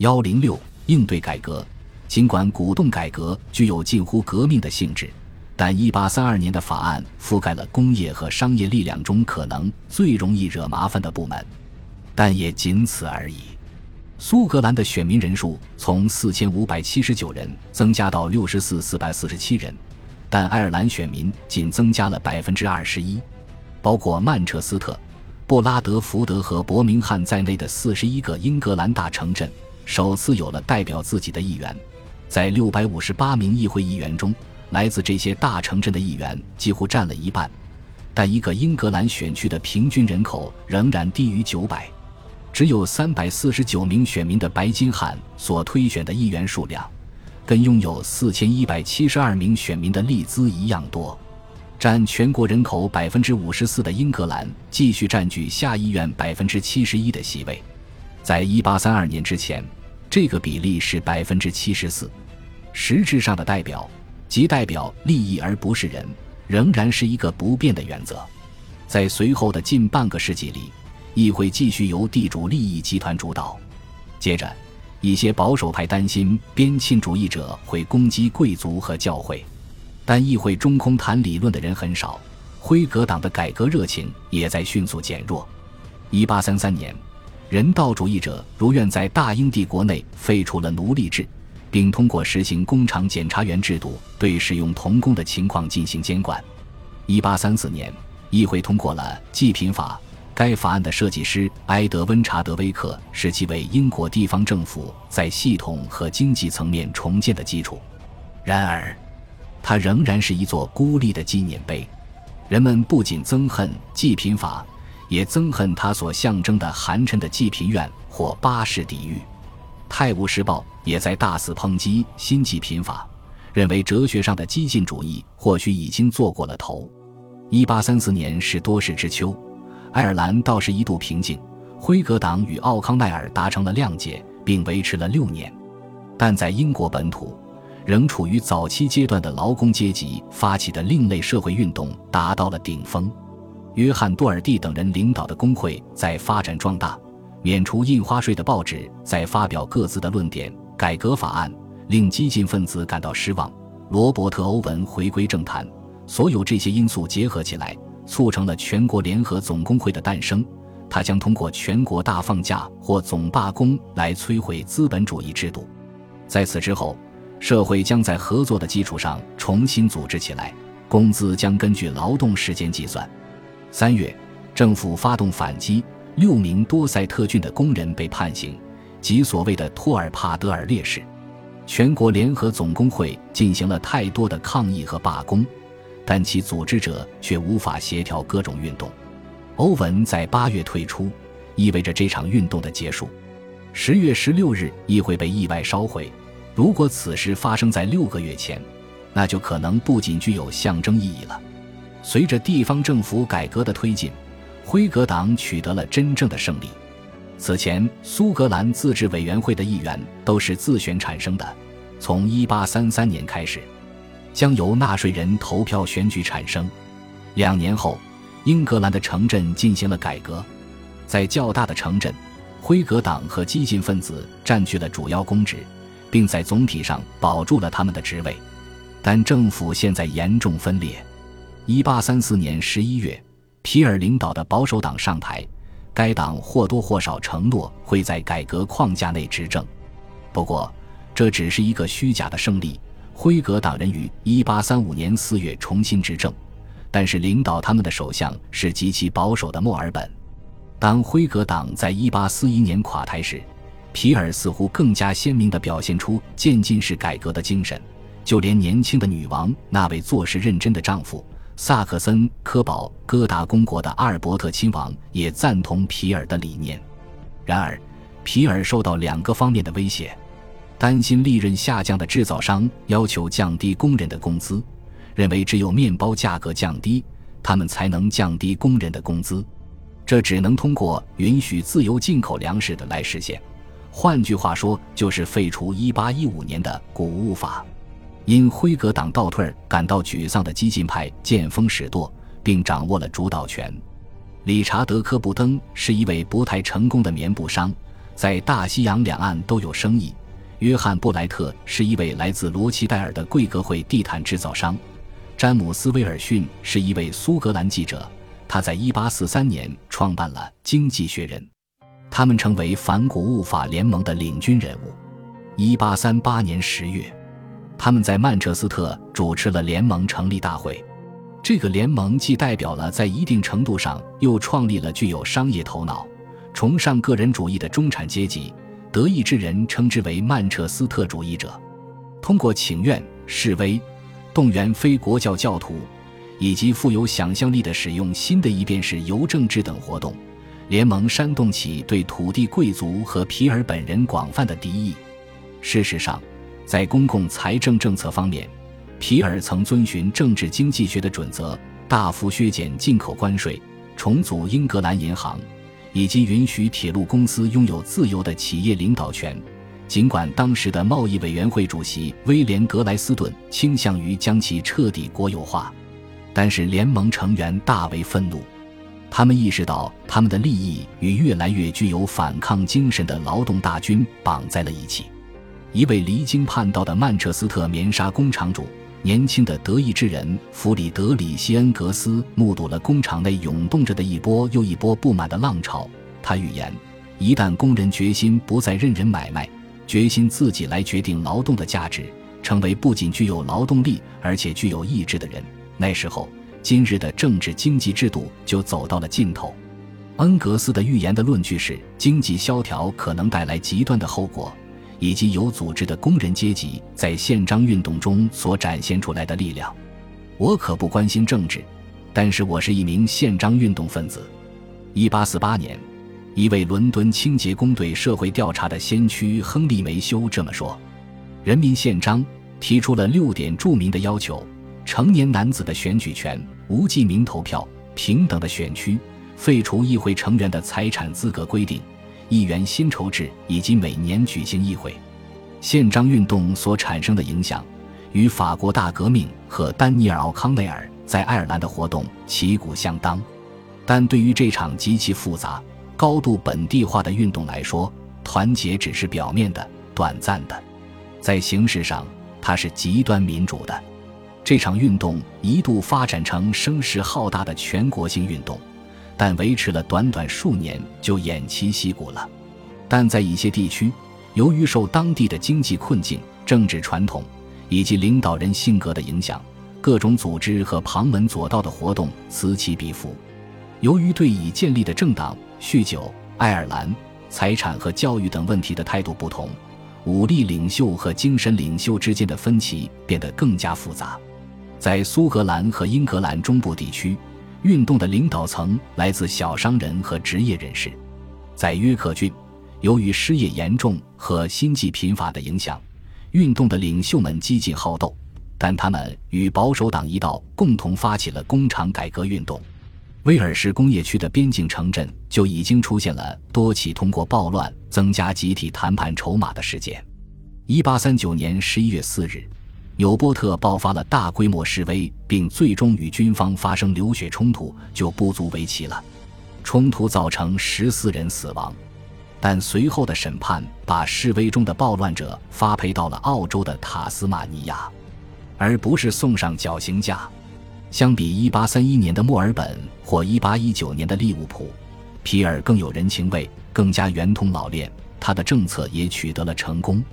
幺零六应对改革，尽管鼓动改革具有近乎革命的性质，但一八三二年的法案覆盖了工业和商业力量中可能最容易惹麻烦的部门，但也仅此而已。苏格兰的选民人数从四千五百七十九人增加到六十四四百四十七人，但爱尔兰选民仅增加了百分之二十一，包括曼彻斯特、布拉德福德和伯明翰在内的四十一个英格兰大城镇。首次有了代表自己的议员，在六百五十八名议会议员中，来自这些大城镇的议员几乎占了一半。但一个英格兰选区的平均人口仍然低于九百，只有三百四十九名选民的白金汉所推选的议员数量，跟拥有四千一百七十二名选民的利兹一样多。占全国人口百分之五十四的英格兰继续占据下议院百分之七十一的席位，在一八三二年之前。这个比例是百分之七十四，实质上的代表即代表利益而不是人，仍然是一个不变的原则。在随后的近半个世纪里，议会继续由地主利益集团主导。接着，一些保守派担心边沁主义者会攻击贵族和教会，但议会中空谈理论的人很少，辉格党的改革热情也在迅速减弱。一八三三年。人道主义者如愿在大英帝国内废除了奴隶制，并通过实行工厂检查员制度对使用童工的情况进行监管。一八三四年，议会通过了济贫法。该法案的设计师埃德温·查德威克使其为英国地方政府在系统和经济层面重建的基础。然而，它仍然是一座孤立的纪念碑。人们不仅憎恨济贫法。也憎恨他所象征的寒碜的济贫院或巴士底狱，《泰晤士报》也在大肆抨击新济贫法，认为哲学上的激进主义或许已经做过了头。一八三四年是多事之秋，爱尔兰倒是一度平静，辉格党与奥康奈尔达成了谅解，并维持了六年。但在英国本土，仍处于早期阶段的劳工阶级发起的另类社会运动达到了顶峰。约翰·多尔蒂等人领导的工会在发展壮大，免除印花税的报纸在发表各自的论点。改革法案令激进分子感到失望。罗伯特·欧文回归政坛，所有这些因素结合起来，促成了全国联合总工会的诞生。他将通过全国大放假或总罢工来摧毁资本主义制度。在此之后，社会将在合作的基础上重新组织起来，工资将根据劳动时间计算。三月，政府发动反击，六名多塞特郡的工人被判刑，即所谓的托尔帕德尔烈士。全国联合总工会进行了太多的抗议和罢工，但其组织者却无法协调各种运动。欧文在八月退出，意味着这场运动的结束。十月十六日，议会被意外烧毁。如果此事发生在六个月前，那就可能不仅具有象征意义了。随着地方政府改革的推进，辉格党取得了真正的胜利。此前，苏格兰自治委员会的议员都是自选产生的，从1833年开始，将由纳税人投票选举产生。两年后，英格兰的城镇进行了改革，在较大的城镇，辉格党和激进分子占据了主要公职，并在总体上保住了他们的职位。但政府现在严重分裂。一八三四年十一月，皮尔领导的保守党上台，该党或多或少承诺会在改革框架内执政。不过，这只是一个虚假的胜利。辉格党人于一八三五年四月重新执政，但是领导他们的首相是极其保守的墨尔本。当辉格党在一八四一年垮台时，皮尔似乎更加鲜明地表现出渐进式改革的精神，就连年轻的女王那位做事认真的丈夫。萨克森科堡哥达公国的阿尔伯特亲王也赞同皮尔的理念，然而，皮尔受到两个方面的威胁：担心利润下降的制造商要求降低工人的工资，认为只有面包价格降低，他们才能降低工人的工资，这只能通过允许自由进口粮食的来实现。换句话说，就是废除1815年的谷物法。因辉格党倒退而感到沮丧的激进派见风使舵，并掌握了主导权。理查德·科布登是一位不太成功的棉布商，在大西洋两岸都有生意。约翰布莱特是一位来自罗奇代尔的贵格会地毯制造商，詹姆斯威尔逊是一位苏格兰记者，他在1843年创办了《经济学人》，他们成为反古物法联盟的领军人物。1838年10月，他们在曼彻斯特主持了联盟成立大会。这个联盟既代表了在一定程度上又创立了具有商业头脑、崇尚个人主义的中产阶级。德意志人称之为曼彻斯特主义者。通过请愿、示威、动员非国教教徒，以及富有想象力的使用新的一便是邮政制等活动，联盟煽动起对土地贵族和皮尔本人广泛的敌意。事实上，在公共财政政策方面，皮尔曾遵循政治经济学的准则，大幅削减进口关税，重组英格兰银行。以及允许铁路公司拥有自由的企业领导权，尽管当时的贸易委员会主席威廉·格莱斯顿倾向于将其彻底国有化，但是联盟成员大为愤怒，他们意识到他们的利益与越来越具有反抗精神的劳动大军绑在了一起。一位离经叛道的曼彻斯特棉纱工厂主。年轻的德意志人弗里德里希·恩格斯目睹了工厂内涌动着的一波又一波不满的浪潮。他预言，一旦工人决心不再任人买卖，决心自己来决定劳动的价值，成为不仅具有劳动力而且具有意志的人，那时候今日的政治经济制度就走到了尽头。恩格斯的预言的论据是：经济萧条可能带来极端的后果。以及有组织的工人阶级在宪章运动中所展现出来的力量。我可不关心政治，但是我是一名宪章运动分子。一八四八年，一位伦敦清洁工队社会调查的先驱亨利梅修这么说：“人民宪章提出了六点著名的要求：成年男子的选举权、无记名投票、平等的选区、废除议会成员的财产资格规定。”议员薪酬制以及每年举行议会，宪章运动所产生的影响，与法国大革命和丹尼尔·奥康内尔在爱尔兰的活动旗鼓相当。但对于这场极其复杂、高度本地化的运动来说，团结只是表面的、短暂的。在形式上，它是极端民主的。这场运动一度发展成声势浩大的全国性运动。但维持了短短数年就偃旗息鼓了。但在一些地区，由于受当地的经济困境、政治传统以及领导人性格的影响，各种组织和旁门左道的活动此起彼伏。由于对已建立的政党、酗酒、爱尔兰、财产和教育等问题的态度不同，武力领袖和精神领袖之间的分歧变得更加复杂。在苏格兰和英格兰中部地区。运动的领导层来自小商人和职业人士，在约克郡，由于失业严重和心悸贫乏的影响，运动的领袖们激进好斗，但他们与保守党一道共同发起了工厂改革运动。威尔士工业区的边境城镇就已经出现了多起通过暴乱增加集体谈判筹码的事件。一八三九年十一月四日。纽波特爆发了大规模示威，并最终与军方发生流血冲突，就不足为奇了。冲突造成十四人死亡，但随后的审判把示威中的暴乱者发配到了澳洲的塔斯马尼亚，而不是送上绞刑架。相比1831年的墨尔本或1819年的利物浦，皮尔更有人情味，更加圆通老练，他的政策也取得了成功。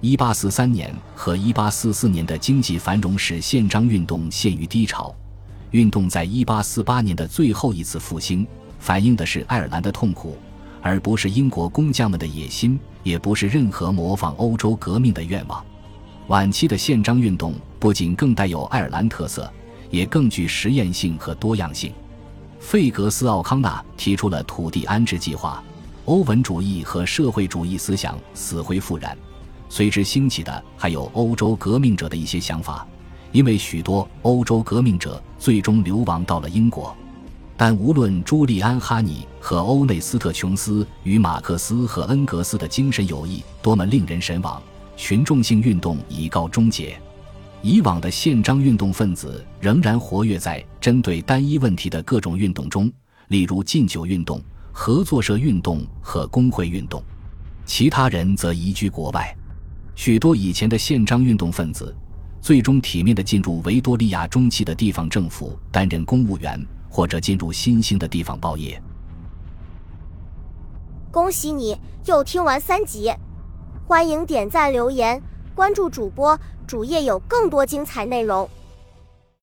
一八四三年和一八四四年的经济繁荣使宪章运动陷于低潮。运动在一八四八年的最后一次复兴，反映的是爱尔兰的痛苦，而不是英国工匠们的野心，也不是任何模仿欧洲革命的愿望。晚期的宪章运动不仅更带有爱尔兰特色，也更具实验性和多样性。费格斯·奥康纳提出了土地安置计划，欧文主义和社会主义思想死灰复燃。随之兴起的还有欧洲革命者的一些想法，因为许多欧洲革命者最终流亡到了英国。但无论朱利安·哈尼和欧内斯特·琼斯与马克思和恩格斯的精神友谊多么令人神往，群众性运动已告终结。以往的宪章运动分子仍然活跃在针对单一问题的各种运动中，例如禁酒运动、合作社运动和工会运动。其他人则移居国外。许多以前的宪章运动分子，最终体面的进入维多利亚中期的地方政府担任公务员，或者进入新兴的地方报业。恭喜你又听完三集，欢迎点赞、留言、关注主播，主页有更多精彩内容。